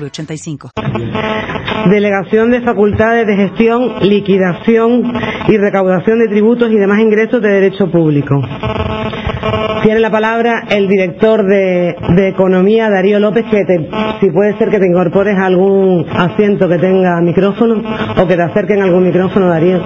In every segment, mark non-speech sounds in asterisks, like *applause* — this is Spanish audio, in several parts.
906985. Delegación de facultades de gestión, liquidación y recaudación de tributos y demás ingresos de derecho público. Tiene la palabra el director de, Economía, Darío López, que si puede ser que te incorpores a algún asiento que tenga micrófono o que te acerquen algún micrófono, Darío.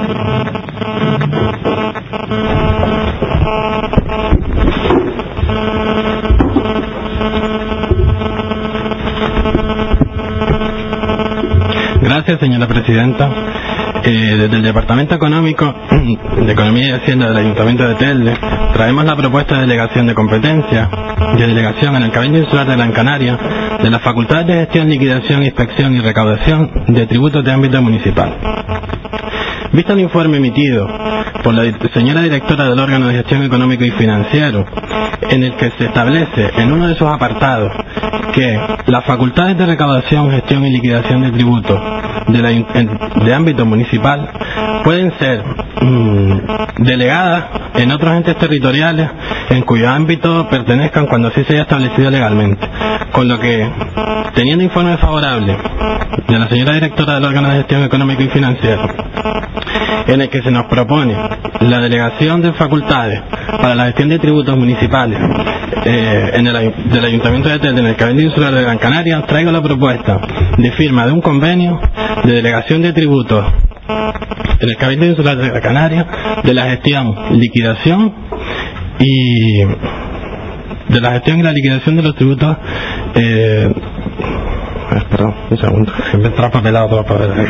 Gracias, señora presidenta. Eh, desde el Departamento Económico *clears throat* de Economía y Hacienda del Ayuntamiento de Telde traemos la propuesta de delegación de competencia de delegación en el Cabildo Insular de Gran Canaria de las facultades de gestión, liquidación, inspección y recaudación de tributos de ámbito municipal. Visto el informe emitido por la señora directora del órgano de gestión económico y financiero, en el que se establece en uno de sus apartados que las facultades de recaudación, gestión y liquidación de tributos de, la de ámbito municipal pueden ser mm, delegadas en otros entes territoriales en cuyo ámbito pertenezcan cuando así se haya establecido legalmente. Con lo que, teniendo informe favorable de la señora directora del órgano de gestión económico y financiero, en el que se nos propone la delegación de facultades para la gestión de tributos municipales eh, en el, del Ayuntamiento de Telde, en el Cabildo Insular de Gran Canaria, traigo la propuesta de firma de un convenio de delegación de tributos en el Cabildo Insular de Gran Canaria de la gestión, liquidación y de la gestión y la liquidación de los tributos eh, perdón, un segundo, siempre papelado ver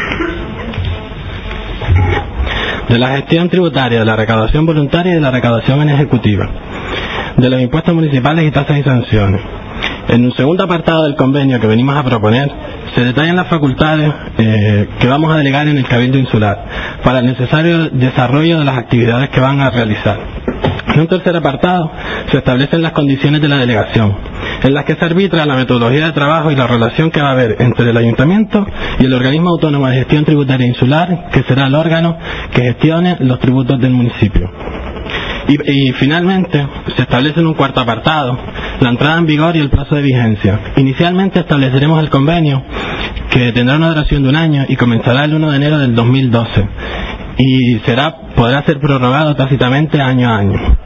de la gestión tributaria, de la recaudación voluntaria y de la recaudación en ejecutiva, de los impuestos municipales y tasas y sanciones. En un segundo apartado del convenio que venimos a proponer, se detallan las facultades eh, que vamos a delegar en el Cabildo Insular para el necesario desarrollo de las actividades que van a realizar. En un tercer apartado se establecen las condiciones de la delegación, en las que se arbitra la metodología de trabajo y la relación que va a haber entre el ayuntamiento y el organismo autónomo de gestión tributaria insular, que será el órgano que gestione los tributos del municipio. Y, y finalmente se establece en un cuarto apartado la entrada en vigor y el plazo de vigencia. Inicialmente estableceremos el convenio que tendrá una duración de un año y comenzará el 1 de enero del 2012 y será podrá ser prorrogado tácitamente año a año.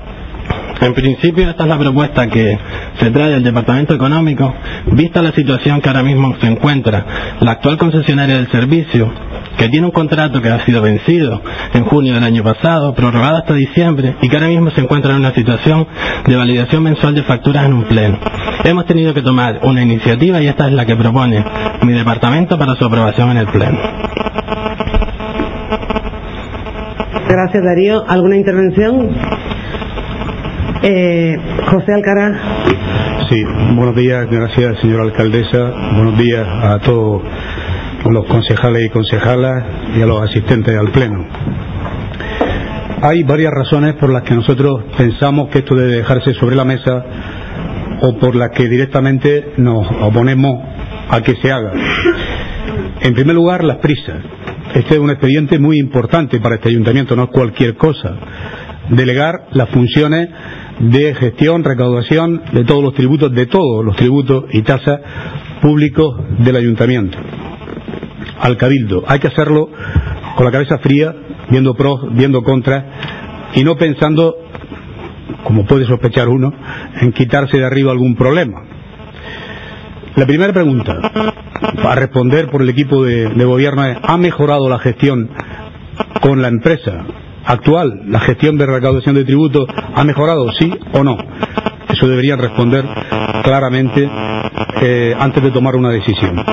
En principio esta es la propuesta que se trae del Departamento Económico, vista la situación que ahora mismo se encuentra la actual concesionaria del servicio, que tiene un contrato que ha sido vencido en junio del año pasado, prorrogado hasta diciembre y que ahora mismo se encuentra en una situación de validación mensual de facturas en un pleno. Hemos tenido que tomar una iniciativa y esta es la que propone mi departamento para su aprobación en el pleno. Gracias, Darío. ¿Alguna intervención? Eh, José Alcaraz. Sí, buenos días, gracias señora alcaldesa, buenos días a todos los concejales y concejalas y a los asistentes al pleno. Hay varias razones por las que nosotros pensamos que esto debe dejarse sobre la mesa o por las que directamente nos oponemos a que se haga. En primer lugar, las prisas. Este es un expediente muy importante para este ayuntamiento, no es cualquier cosa. Delegar las funciones de gestión, recaudación de todos los tributos, de todos los tributos y tasas públicos del ayuntamiento al cabildo. Hay que hacerlo con la cabeza fría, viendo pros, viendo contras y no pensando, como puede sospechar uno, en quitarse de arriba algún problema. La primera pregunta, a responder por el equipo de, gobierno es, ¿ha mejorado la gestión con la empresa actual? ¿La gestión de recaudación de tributos ha mejorado, sí o no? Eso deberían responder claramente eh, antes de tomar una decisión.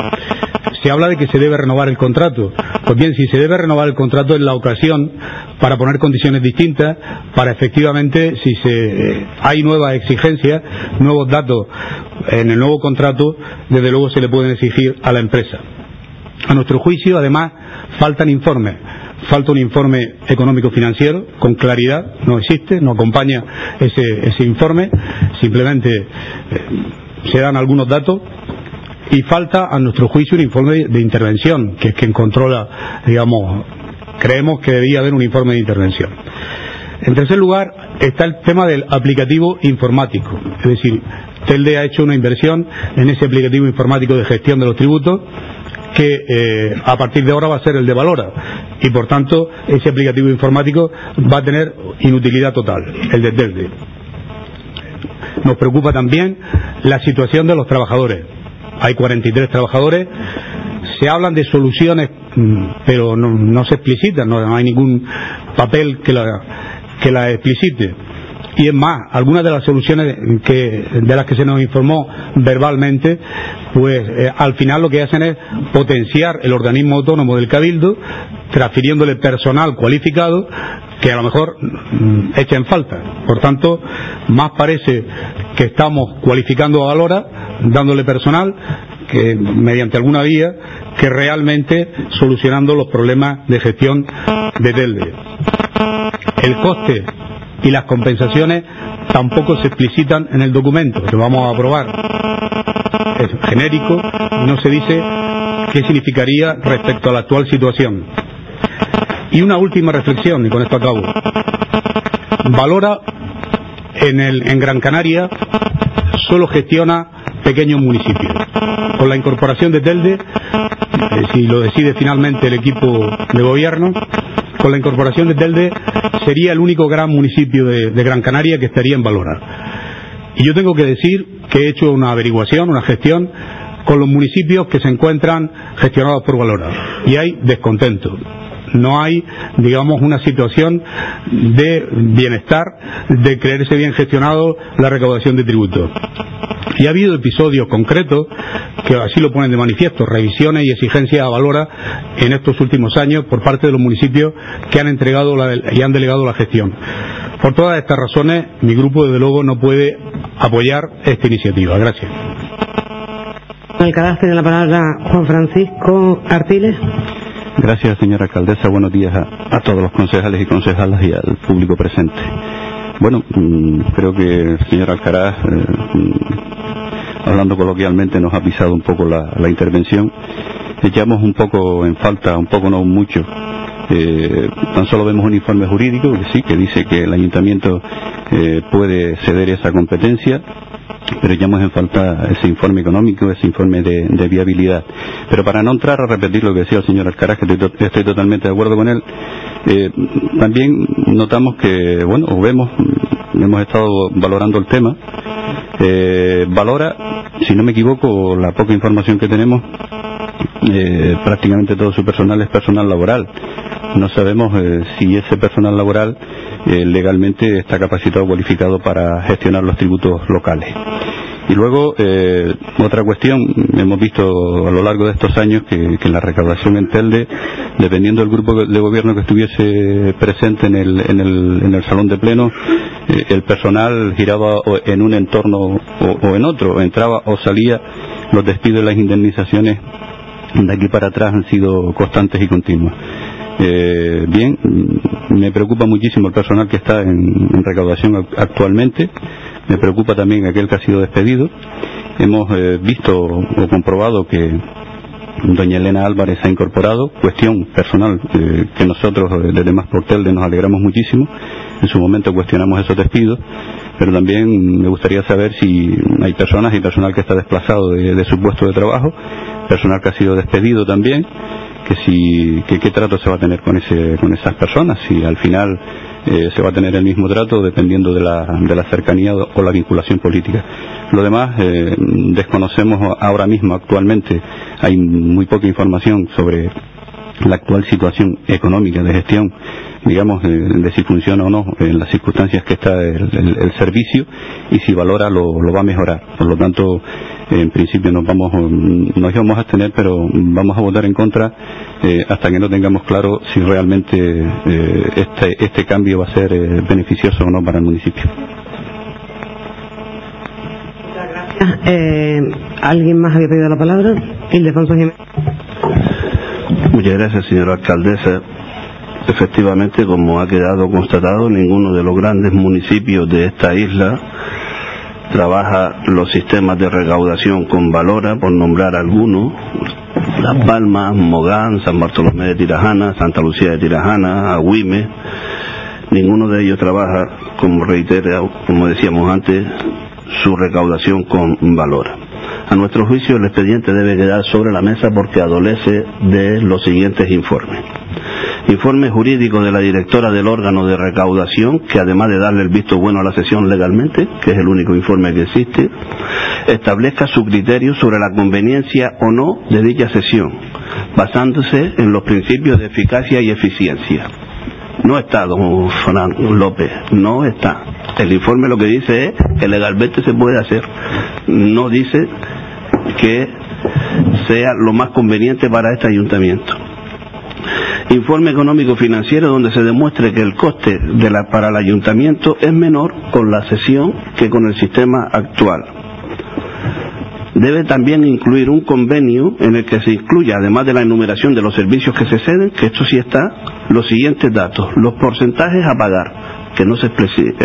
Se habla de que se debe renovar el contrato. Pues bien, si se debe renovar el contrato es la ocasión para poner condiciones distintas, para efectivamente, si se, eh, hay nuevas exigencias, nuevos datos en el nuevo contrato, desde luego se le pueden exigir a la empresa. A nuestro juicio, además, faltan informes. Falta un informe económico-financiero con claridad, no existe, no acompaña ese, informe, simplemente eh, se dan algunos datos y falta, a nuestro juicio, un informe de, intervención, que es quien controla, digamos, creemos que debía haber un informe de intervención. En tercer lugar, está el tema del aplicativo informático. Es decir, Telde ha hecho una inversión en ese aplicativo informático de gestión de los tributos que eh, a partir de ahora va a ser el de Valora y por tanto ese aplicativo informático va a tener inutilidad total, el de Telde. Nos preocupa también la situación de los trabajadores. Hay 43 trabajadores, se hablan de soluciones, mm, pero no, se explicitan, no, hay ningún papel que que la explicite y es más, algunas de las soluciones de las que se nos informó verbalmente, pues eh, al final lo que hacen es potenciar el organismo autónomo del Cabildo, transfiriéndole personal cualificado que a lo mejor mm, echa en falta. Por tanto, más parece que estamos cualificando a Valora, dándole personal, que mediante alguna vía, que realmente solucionando los problemas de gestión de Telde. El coste y las compensaciones tampoco se explicitan en el documento que vamos a aprobar. Es genérico no se dice qué significaría respecto a la actual situación. Y una última reflexión, y con esto acabo. Valora en Gran Canaria solo gestiona pequeños municipios. Con la incorporación de Telde, eh, si lo decide finalmente el equipo de gobierno, con la incorporación de Telde sería el único gran municipio de, Gran Canaria que estaría en Valora. Y yo tengo que decir que he hecho una averiguación, una gestión con los municipios que se encuentran gestionados por Valora. Y hay descontento. No hay, digamos, una situación de bienestar, de creerse bien gestionado la recaudación de tributos. Y ha habido episodios concretos que así lo ponen de manifiesto, revisiones y exigencias a Valora en estos últimos años por parte de los municipios que han entregado y han delegado la gestión. Por todas estas razones, mi grupo desde luego no puede apoyar esta iniciativa. Gracias. tiene la palabra Juan Francisco Artiles. Gracias, señora alcaldesa. Buenos días a, todos los concejales y concejalas y al público presente. Bueno, mm, creo que el señor Alcaraz, eh, mm, hablando coloquialmente, nos ha pisado un poco la, intervención. Echamos un poco en falta, un poco no mucho, eh, tan solo vemos un informe jurídico que sí, que dice que el ayuntamiento eh, puede ceder esa competencia pero echamos en falta ese informe económico, ese informe de, viabilidad. Pero para no entrar a repetir lo que decía el señor Alcaraz, que estoy, totalmente de acuerdo con él, eh, también notamos que, bueno, vemos, hemos estado valorando el tema, eh, valora, si no me equivoco, la poca información que tenemos, eh, prácticamente todo su personal es personal laboral. No sabemos si ese personal laboral eh, legalmente está capacitado, cualificado para gestionar los tributos locales. Y luego, eh, otra cuestión, hemos visto a lo largo de estos años que, la recaudación en Telde, dependiendo del grupo de gobierno que estuviese presente en el, en el, en el salón de pleno, eh, el personal giraba en un entorno o, o, en otro, entraba o salía, los despidos y las indemnizaciones de aquí para atrás han sido constantes y continuas. Eh, bien, me preocupa muchísimo el personal que está en, recaudación actualmente, me preocupa también aquel que ha sido despedido. Hemos eh, visto o comprobado que doña Elena Álvarez ha incorporado, cuestión personal eh, que nosotros desde Más Portel nos alegramos muchísimo. En su momento cuestionamos esos despidos, pero también me gustaría saber si hay personas y personal que está desplazado de, su puesto de trabajo, personal que ha sido despedido también que si qué trato se va a tener con ese con esas personas si al final eh, se va a tener el mismo trato dependiendo de la, de la cercanía o la vinculación política. Lo demás eh, desconocemos ahora mismo, actualmente hay muy poca información sobre la actual situación económica de gestión, digamos, de, si funciona o no en las circunstancias que está el, servicio y si valora lo, va a mejorar. Por lo tanto, en principio nos vamos, nos íbamos a abstener, pero vamos a votar en contra eh, hasta que no tengamos claro si realmente eh, este, este cambio va a ser eh, beneficioso o no para el municipio. Muchas ¿Alguien más había pedido la palabra? Muchas gracias, señora alcaldesa. Efectivamente, como ha quedado constatado, ninguno de los grandes municipios de esta isla trabaja los sistemas de recaudación con Valora, por nombrar algunos, Las Palmas, Mogán, San Bartolomé de Tirajana, Santa Lucía de Tirajana, Agüime, ninguno de ellos trabaja, como reitera, como decíamos antes, su recaudación con Valora. A nuestro juicio el expediente debe quedar sobre la mesa porque adolece de los siguientes informes. Informe jurídico de la directora del órgano de recaudación, que además de darle el visto bueno a la sesión legalmente, que es el único informe que existe, establezca su criterio sobre la conveniencia o no de dicha sesión, basándose en los principios de eficacia y eficiencia. No está, don Fernando López, no está. El informe lo que dice es que legalmente se puede hacer. No dice que sea lo más conveniente para este ayuntamiento. Informe económico financiero donde se demuestre que el coste para el ayuntamiento es menor con la sesión que con el sistema actual. Debe también incluir un convenio en el que se incluya, además de la enumeración de los servicios que se ceden, que esto sí está, los siguientes datos. Los porcentajes a pagar, que no se,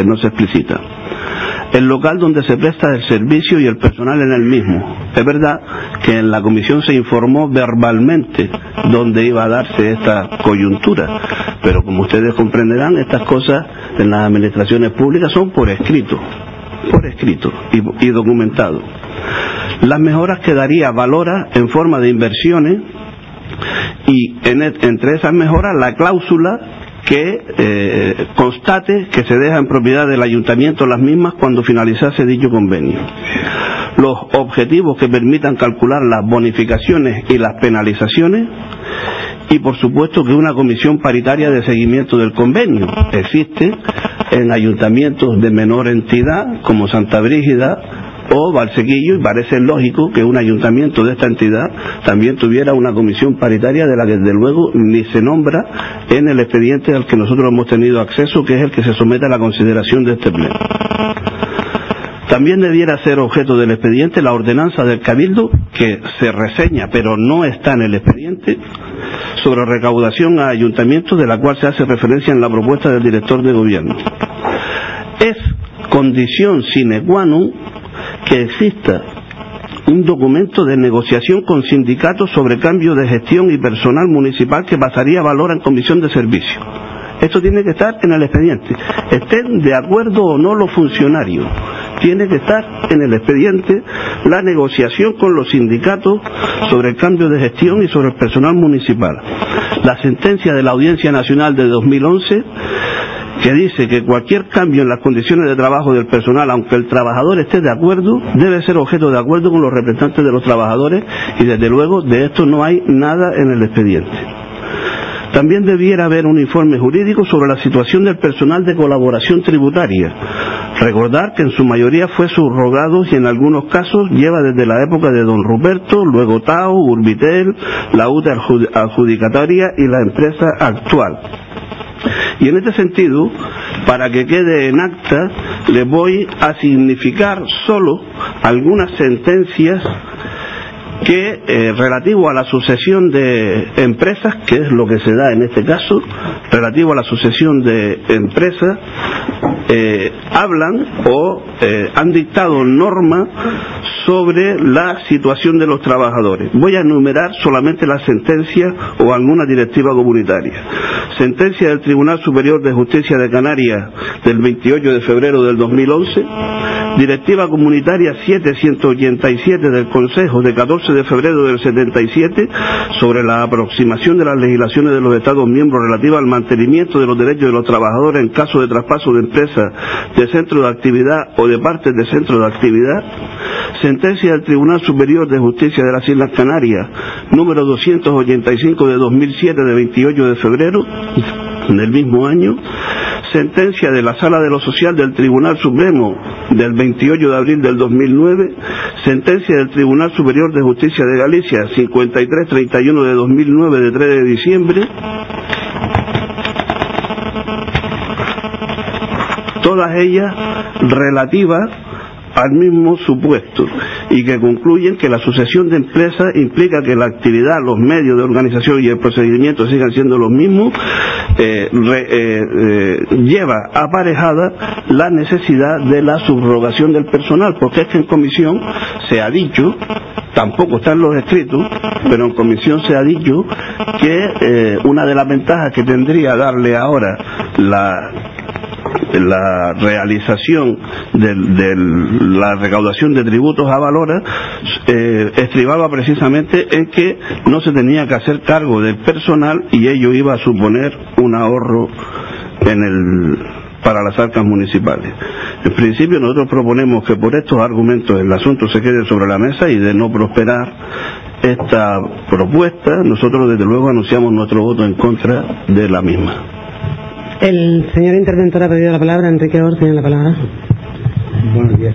no se explicita el local donde se presta el servicio y el personal en el mismo. Es verdad que en la comisión se informó verbalmente dónde iba a darse esta coyuntura, pero como ustedes comprenderán, estas cosas en las administraciones públicas son por escrito, por escrito y, documentado. Las mejoras que daría Valora en forma de inversiones y entre esas mejoras la cláusula que eh, constate que se deja en propiedad del ayuntamiento las mismas cuando finalizase dicho convenio. Los objetivos que permitan calcular las bonificaciones y las penalizaciones y por supuesto que una comisión paritaria de seguimiento del convenio existe en ayuntamientos de menor entidad como Santa Brígida o Valsequillo y parece lógico que un ayuntamiento de esta entidad también tuviera una comisión paritaria de la que desde luego ni se nombra en el expediente al que nosotros hemos tenido acceso, que es el que se somete a la consideración de este pleno. También debiera ser objeto del expediente la ordenanza del Cabildo, que se reseña pero no está en el expediente, sobre recaudación a ayuntamientos, de la cual se hace referencia en la propuesta del director de gobierno. Es condición sine qua non que exista un documento de negociación con sindicatos sobre cambio de gestión y personal municipal que pasaría a valor en comisión de servicio. Esto tiene que estar en el expediente. Estén de acuerdo o no los funcionarios. Tiene que estar en el expediente la negociación con los sindicatos sobre el cambio de gestión y sobre el personal municipal. La sentencia de la Audiencia Nacional de 2011 que dice que cualquier cambio en las condiciones de trabajo del personal, aunque el trabajador esté de acuerdo, debe ser objeto de acuerdo con los representantes de los trabajadores y desde luego de esto no hay nada en el expediente. También debiera haber un informe jurídico sobre la situación del personal de colaboración tributaria. Recordar que en su mayoría fue subrogado y en algunos casos lleva desde la época de don Ruperto, luego Tao, Urbitel, la UTA adjudicataria y la empresa actual. Y en este sentido, para que quede en acta, le voy a significar solo algunas sentencias que eh, relativo a la sucesión de empresas, que es lo que se da en este caso, relativo a la sucesión de empresas, eh, hablan o eh, han dictado normas sobre la situación de los trabajadores. Voy a enumerar solamente la sentencia o alguna directiva comunitaria. Sentencia del Tribunal Superior de Justicia de Canarias del 28 de febrero del 2011, Directiva Comunitaria 787 del Consejo de 14 de febrero del 77 sobre la aproximación de las legislaciones de los Estados miembros relativas al mantenimiento de los derechos de los trabajadores en caso de traspaso de empresas de centro de actividad o de partes de centro de actividad, sentencia del Tribunal Superior de Justicia de las Islas Canarias, número 285 de 2007 de 28 de febrero del mismo año, sentencia de la Sala de lo Social del Tribunal Supremo del 28 de abril del 2009, sentencia del Tribunal Superior de Justicia de Galicia 5331 de 2009 de 3 de diciembre, todas ellas relativas al mismo supuesto y que concluyen que la asociación de empresas implica que la actividad, los medios de organización y el procedimiento sigan siendo los mismos, eh, eh, eh, lleva aparejada la necesidad de la subrogación del personal, porque es que en comisión se ha dicho tampoco están los escritos, pero en comisión se ha dicho que una de las ventajas que tendría darle ahora la la realización de, la recaudación de tributos a Valora eh, estribaba precisamente en que no se tenía que hacer cargo del personal y ello iba a suponer un ahorro para las arcas municipales. En principio nosotros proponemos que por estos argumentos el asunto se quede sobre la mesa y de no prosperar esta propuesta, nosotros desde luego anunciamos nuestro voto en contra de la misma. El señor interventor ha pedido la palabra. Enrique Or tiene la palabra. Buenos días.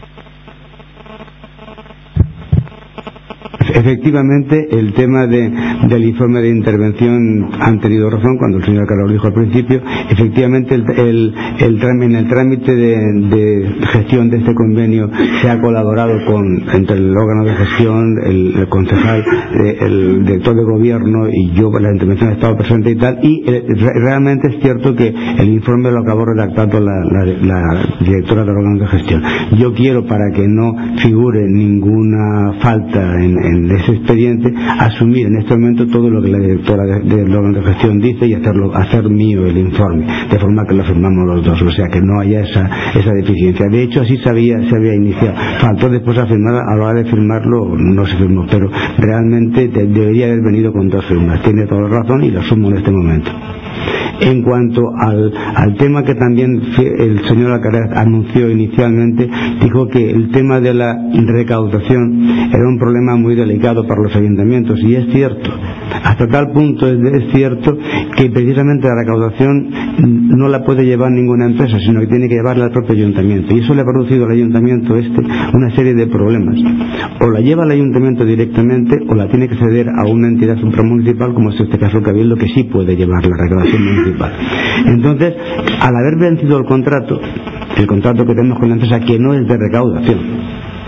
Efectivamente, el tema del informe de intervención han tenido razón cuando el señor Carlos lo dijo al principio. Efectivamente, el, en el trámite de, gestión de este convenio se ha colaborado con, entre el órgano de gestión, el, concejal, eh, el director de gobierno y yo, la intervención ha estado presente y tal. Y eh, realmente es cierto que el informe lo acabó redactando la, directora del órgano de gestión. Yo quiero, para que no figure ninguna falta en de ese expediente, asumir en este momento todo lo que la directora del órgano de gestión dice y hacerlo, hacer mío el informe, de forma que lo firmamos los dos, o sea que no haya esa, esa deficiencia. De hecho, así se había, se había iniciado. Faltó después a firmar, a la hora de firmarlo no se firmó, pero realmente debería haber venido con dos firmas. Tiene toda la razón y lo asumo en este momento. En cuanto al, tema que también el señor Alcaraz anunció inicialmente, dijo que el tema de la recaudación era un problema muy delicado para los ayuntamientos, y es cierto. Hasta tal punto es, cierto que precisamente la recaudación no la puede llevar ninguna empresa, sino que tiene que llevarla al propio ayuntamiento. Y eso le ha producido al ayuntamiento este una serie de problemas. O la lleva el ayuntamiento directamente o la tiene que ceder a una entidad supramunicipal, como es este caso Cabildo, que sí puede llevar la recaudación municipal. Entonces, al haber vencido el contrato, el contrato que tenemos con la empresa, que no es de recaudación,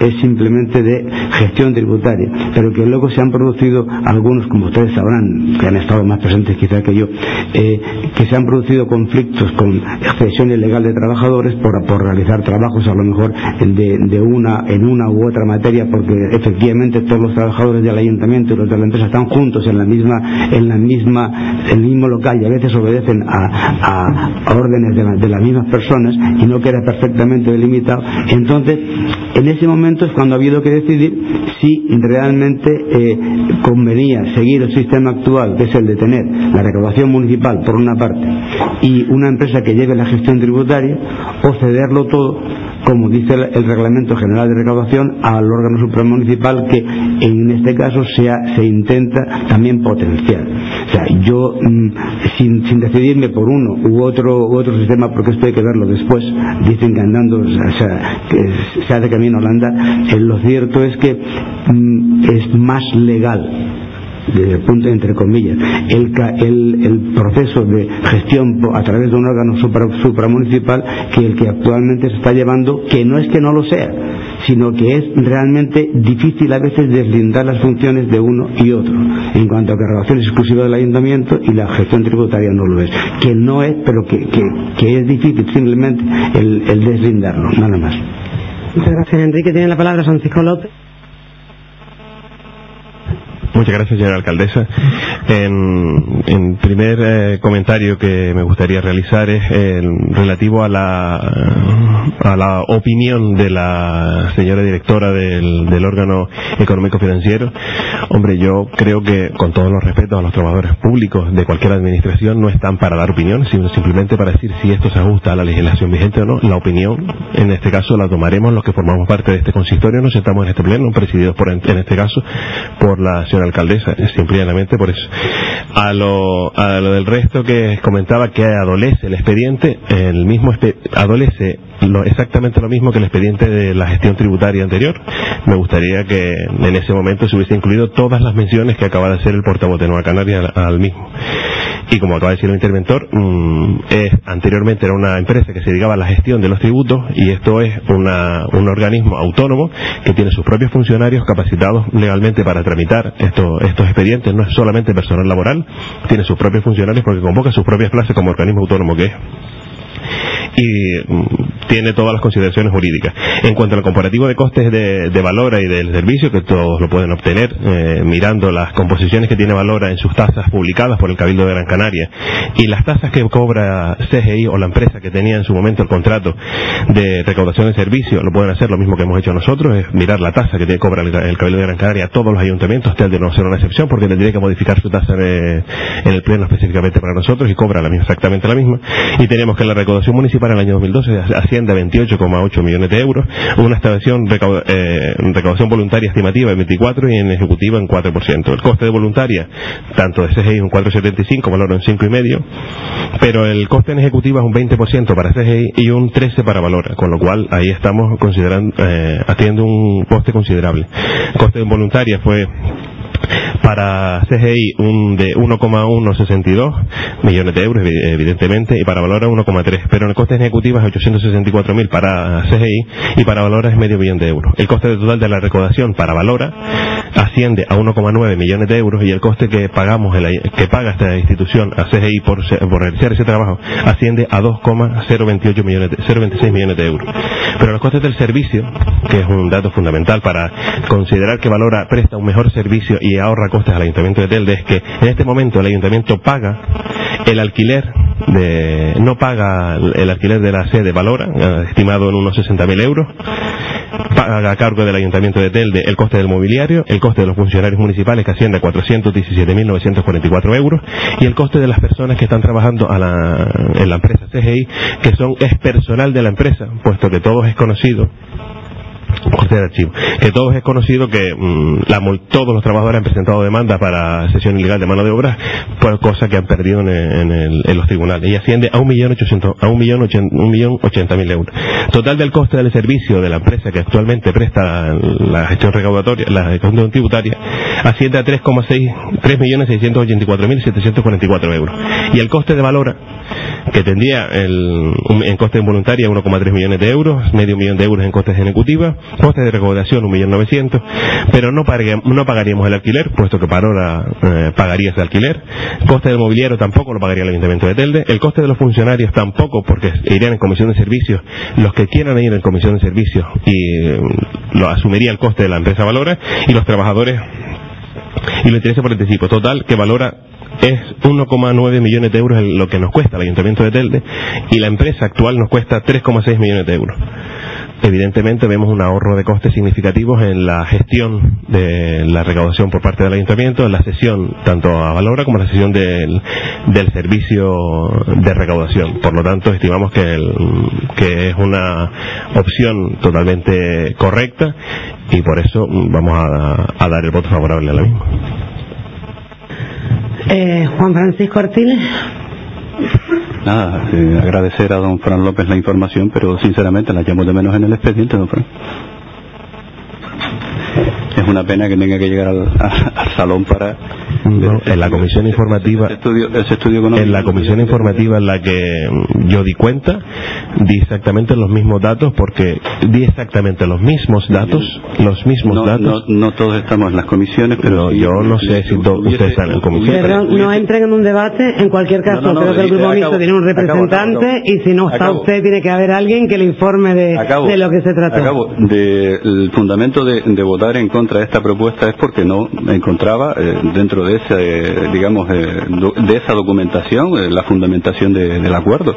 es simplemente de gestión tributaria, pero que luego se han producido algunos, como ustedes sabrán, que han estado más presentes quizá que yo, eh, que se han producido conflictos con excesión ilegal de trabajadores por, realizar trabajos a lo mejor de, una en una u otra materia, porque efectivamente todos los trabajadores del ayuntamiento y los de la empresa están juntos en la misma, en la misma, en el mismo local y a veces obedecen a, órdenes de, de las mismas personas y no queda perfectamente delimitado. Entonces, en ese momento es cuando ha habido que decidir si realmente eh, convenía seguir el sistema actual, que es el de tener la recaudación municipal por una parte y una empresa que lleve la gestión tributaria, o cederlo todo como dice el, Reglamento General de Recaudación, al órgano supramunicipal que en este caso se intenta también potenciar. O sea, yo, mm, sin, decidirme por uno u otro, u otro sistema, porque esto hay que verlo después, dicen que andando, o sea, que se hace camino a andar, eh, lo cierto es que mm, es más legal desde el entre comillas, el, el, proceso de gestión a través de un órgano supramunicipal que el que actualmente se está llevando, que no es que no lo sea, sino que es realmente difícil a veces deslindar las funciones de uno y otro, en cuanto a que la relación es exclusiva del ayuntamiento y la gestión tributaria no lo es. Que no es, pero que, que, es difícil simplemente el, el deslindarlo, nada más. Muchas gracias, Enrique. Tiene la palabra Francisco López. Muchas gracias, señora alcaldesa. En, primer eh, comentario que me gustaría realizar es relativo a la, a la opinión de la señora directora del, del órgano económico financiero. Hombre, yo creo que, con todos los respetos a los trabajadores públicos de cualquier administración, no están para dar opinión, sino simplemente para decir si esto se ajusta a la legislación vigente o no. La opinión, en este caso, la tomaremos los que formamos parte de este consistorio, nos sentamos en este pleno, presididos por, en este caso, por la señora alcaldesa, simplemente por eso. A lo, a lo del resto que comentaba que adolece el expediente, el mismo adolece exactamente lo mismo que el expediente de la gestión tributaria anterior. Me gustaría que en ese momento se hubiese incluido todas las menciones que acaba de hacer el portavoz de Nueva Canaria al, mismo. Y como acaba de decir el interventor, mm, es, anteriormente era una empresa que se dedicaba a la gestión de los tributos y esto es un organismo autónomo que tiene sus propios funcionarios capacitados legalmente para tramitar estos, expedientes, no es solamente personal laboral, tiene sus propios funcionarios porque convoca sus propias plazas como organismo autónomo que es y mm, tiene todas las consideraciones jurídicas. En cuanto al comparativo de costes de, de Valora y del servicio, que todos lo pueden obtener eh, mirando las composiciones que tiene Valora en sus tasas publicadas por el Cabildo de Gran Canaria y las tasas que cobra CGI o la empresa que tenía en su momento el contrato de recaudación de servicio, lo pueden hacer lo mismo que hemos hecho nosotros, es mirar la tasa que cobra el, Cabildo de Gran Canaria a todos los ayuntamientos, tal de no ser una excepción, porque tendría que modificar su tasa en el pleno específicamente para nosotros y cobra la misma, exactamente la misma. Y tenemos que la recaudación municipal para el año 2012 asciende a 28,8 millones de euros, una estación eh, recaudación voluntaria estimativa en 24 y en ejecutiva en 4%. El coste de voluntaria, tanto de CGI un 4,75, valor en 5,5, pero el coste en ejecutiva es un 20% para CGI y un 13% para Valora, con lo cual ahí estamos considerando, eh, haciendo un coste considerable. El coste de voluntaria fue para CGI un de 1,162 millones de euros, evidentemente, y para Valora 1,3. Pero en el coste ejecutivo es 864.000 para CGI y para Valora es medio millón de euros. El coste total de la recaudación para Valora asciende a 1,9 millones de euros y el coste que pagamos, que paga esta institución a CGI por, realizar ese trabajo asciende a 2,028 millones, 0,26 millones de euros. Pero los costes del servicio, que es un dato fundamental para considerar que Valora presta un mejor servicio y ahorra costes al Ayuntamiento de Telde, es que en este momento el Ayuntamiento paga el alquiler de, no paga el alquiler de la sede Valora, eh, estimado en unos 60.000 euros, paga a cargo del Ayuntamiento de Telde el coste del mobiliario, el coste de los funcionarios municipales que asciende a 417.944 euros y el coste de las personas que están trabajando en la empresa CGI, que son es personal de la empresa, puesto que todos es conocido corte de archivo. Que todos es conocido que mm, todos los trabajadores han presentado demanda para sesión ilegal de mano de obra, por cosa que han perdido en, los tribunales. Y asciende a un millón ochocientos, a un millón un millón ochenta mil euros. Total del coste del servicio de la empresa que actualmente presta la gestión recaudatoria, la gestión tributaria, asciende a 3,6, 3 millones seiscientos ochenta y cuatro mil setecientos cuarenta y cuatro euros. Y el coste de valora, que tendría el, en coste voluntaria 1,3 millones de euros, medio millón de euros en costes ejecutivas, coste de recaudación 1.900.000, pero no, no pagaríamos el alquiler, puesto que para ahora eh, pagaría ese alquiler. Coste del mobiliario tampoco lo pagaría el Ayuntamiento de Telde. El coste de los funcionarios tampoco, porque irían en comisión de servicios. Los que quieran ir en comisión de servicios y mm, lo asumiría el coste de la empresa Valora y los trabajadores y lo interesa por anticipo. Total, que valora es 1,9 millones de euros lo que nos cuesta el Ayuntamiento de Telde y la empresa actual nos cuesta 3,6 millones de euros evidentemente vemos un ahorro de costes significativos en la gestión de la recaudación por parte del ayuntamiento, en la sesión tanto a Valora como la sesión del, servicio de recaudación. Por lo tanto, estimamos que es una opción totalmente correcta y por eso vamos a, dar el voto favorable a la misma. Eh, Juan Francisco Artiles. Nada, eh, agradecer a don Fran López la información, pero sinceramente la llamo de menos en el expediente, don Fran es una pena que tenga que llegar al, salón para en la comisión informativa en la comisión informativa en la que yo di cuenta di exactamente los mismos datos porque di exactamente los mismos datos los mismos datos. no, todos estamos en las comisiones pero yo no sé si ustedes están en la comisión. no entren en un debate en cualquier caso creo que el grupo mixto tiene un representante y si no está usted tiene que haber alguien que le informe de, de lo que se trata acabo. Del fundamento de, de votar en contra de esta propuesta es porque no encontraba eh, dentro de ese, digamos, eh, de esa documentación eh, la fundamentación del acuerdo.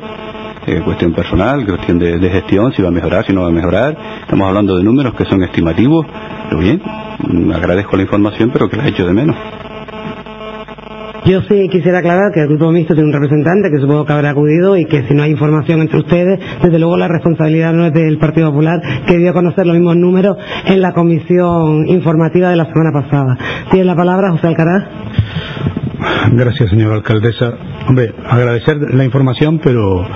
cuestión personal, cuestión de, de, gestión, si va a mejorar, si no va a mejorar. Estamos hablando de números que son estimativos, pero bien, mm, agradezco la información, pero que la he hecho de menos. Yo sí quisiera aclarar que el Grupo Mixto tiene un representante que supongo que habrá acudido y que si no hay información entre ustedes, desde luego la responsabilidad no es del Partido Popular, que dio a conocer los mismos números en la comisión informativa de la semana pasada. Tiene la palabra José Alcaraz. Gracias, señora alcaldesa. Hombre, agradecer la información, pero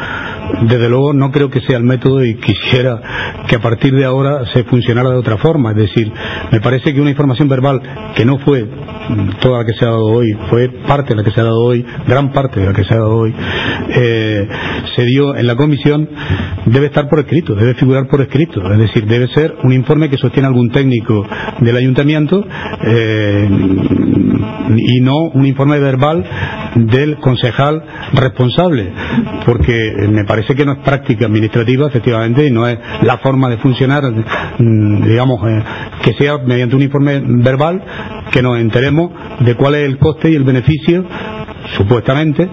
desde luego no creo que sea el método y quisiera que a partir de ahora se funcionara de otra forma. Es decir, me parece que una información verbal que no fue toda la que se ha dado hoy, fue parte de la que se ha dado hoy, gran parte de la que se ha dado hoy, eh, se dio en la comisión, debe estar por escrito, debe figurar por escrito. Es decir, debe ser un informe que sostiene algún técnico del ayuntamiento eh, y no un informe verbal del concejal responsable, porque me parece que no es práctica administrativa, efectivamente, y no es la forma de funcionar, mm, digamos, eh, que sea mediante un informe verbal que nos enteremos de cuál es el coste y el beneficio supuestamente,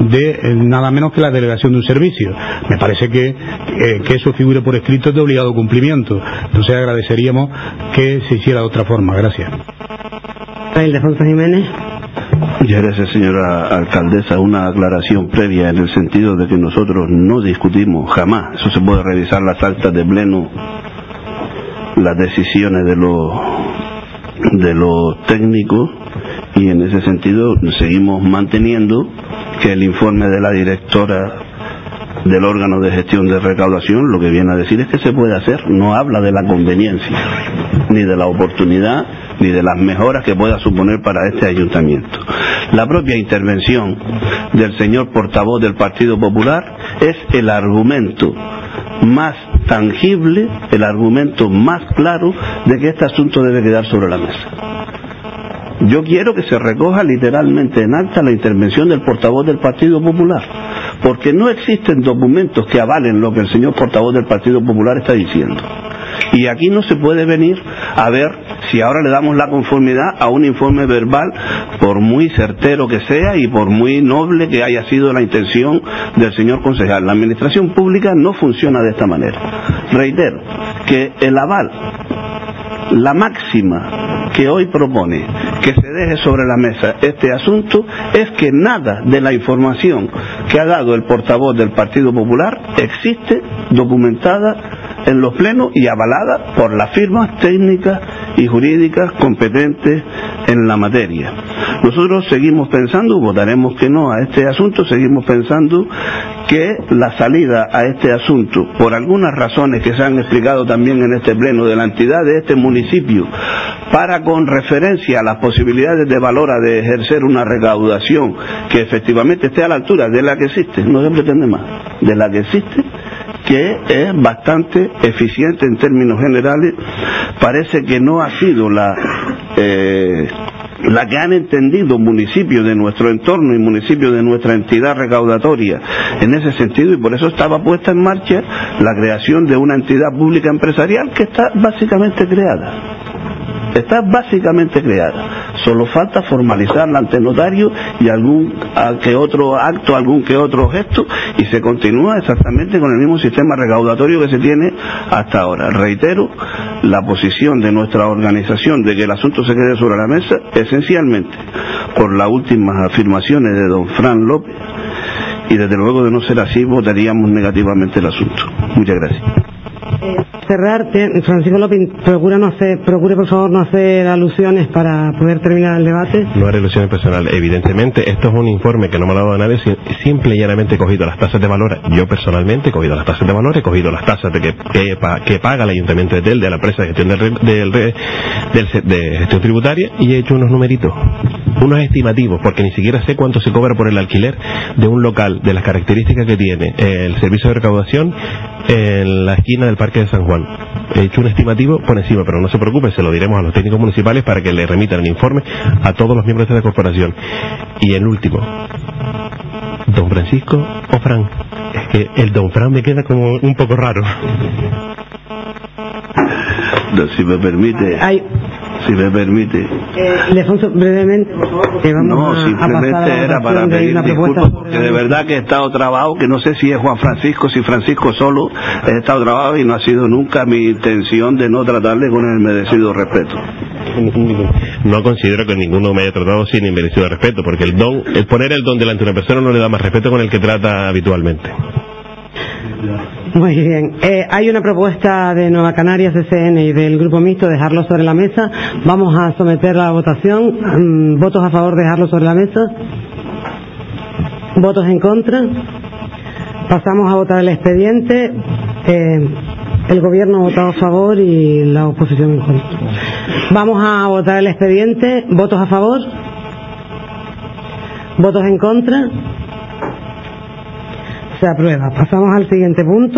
de eh, nada menos que la delegación de un servicio. Me parece que, eh, que eso figure por escrito es de obligado cumplimiento. Entonces agradeceríamos que se hiciera de otra forma. Gracias. Muchas gracias, señora alcaldesa. Una aclaración previa en el sentido de que nosotros no discutimos jamás, eso se puede revisar las actas de pleno, las decisiones de los, de los técnicos y en ese sentido seguimos manteniendo que el informe de la directora del órgano de gestión de recaudación lo que viene a decir es que se puede hacer, no habla de la conveniencia, ni de la oportunidad, ni de las mejoras que pueda suponer para este ayuntamiento. La propia intervención del señor portavoz del Partido Popular es el argumento más tangible, el argumento más claro de que este asunto debe quedar sobre la mesa. Yo quiero que se recoja literalmente en acta la intervención del portavoz del Partido Popular, porque no existen documentos que avalen lo que el señor portavoz del Partido Popular está diciendo. Y aquí no se puede venir a ver si ahora le damos la conformidad a un informe verbal, por muy certero que sea y por muy noble que haya sido la intención del señor concejal. La administración pública no funciona de esta manera. Reitero que el aval, la máxima que hoy propone que se deje sobre la mesa este asunto es que nada de la información que ha dado el portavoz del Partido Popular existe documentada en los plenos y avalada por las firmas técnicas y jurídicas competentes en la materia. Nosotros seguimos pensando, votaremos que no a este asunto, seguimos pensando que la salida a este asunto, por algunas razones que se han explicado también en este pleno de la entidad de este municipio, para con referencia a las posibilidades de valora de ejercer una recaudación que efectivamente esté a la altura de la que existe, no se pretende más, de la que existe, que es bastante eficiente en términos generales, parece que no ha sido la eh, la que han entendido municipios de nuestro entorno y municipios de nuestra entidad recaudatoria en ese sentido y por eso estaba puesta en marcha la creación de una entidad pública empresarial que está básicamente creada está básicamente creada. Solo falta formalizarla ante el notario y algún que otro acto, algún que otro gesto y se continúa exactamente con el mismo sistema recaudatorio que se tiene hasta ahora. Reitero la posición de nuestra organización de que el asunto se quede sobre la mesa esencialmente por las últimas afirmaciones de don Fran López y desde luego de no ser así votaríamos negativamente el asunto. Muchas gracias cerrar, Francisco López, procura no hacer, procure por favor no hacer alusiones para poder terminar el debate. No hay alusiones personales. Evidentemente, esto es un informe que no me ha dado nadie, simple y llanamente he cogido las tasas de valor. Yo personalmente he cogido las tasas de valor, he cogido las tasas de que, que, paga el Ayuntamiento de Tel, de la empresa de gestión, del, de gestión tributaria, y he hecho unos numeritos, unos estimativos, porque ni siquiera sé cuánto se cobra por el alquiler de un local, de las características que tiene el servicio de recaudación en la esquina del Parque de San Juan. He hecho un estimativo por encima, pero no se preocupe, se lo diremos a los técnicos municipales para que le remitan el informe a todos los miembros de la corporación. Y el último, don Francisco o Fran. Es que el don Fran me queda como un poco raro. si me permite si me permite. Eh, brevemente, no, simplemente era para pedir disculpas porque de verdad que he estado trabado, que no sé si es Juan Francisco, si Francisco solo, he estado trabado y no ha sido nunca mi intención de no tratarle con el merecido respeto. No considero que ninguno me haya tratado sin inmerecido respeto, porque el don, el poner el don delante de una persona no le da más respeto con el que trata habitualmente. Muy bien. Eh, hay una propuesta de Nueva Canarias SN y del Grupo Mixto dejarlo sobre la mesa. Vamos a someter la votación. Mm, ¿Votos a favor de dejarlo sobre la mesa? ¿Votos en contra? Pasamos a votar el expediente. Eh, el gobierno ha votado a favor y la oposición en contra. Vamos a votar el expediente. ¿Votos a favor? ¿Votos en contra? Se aprueba. Pasamos al siguiente punto.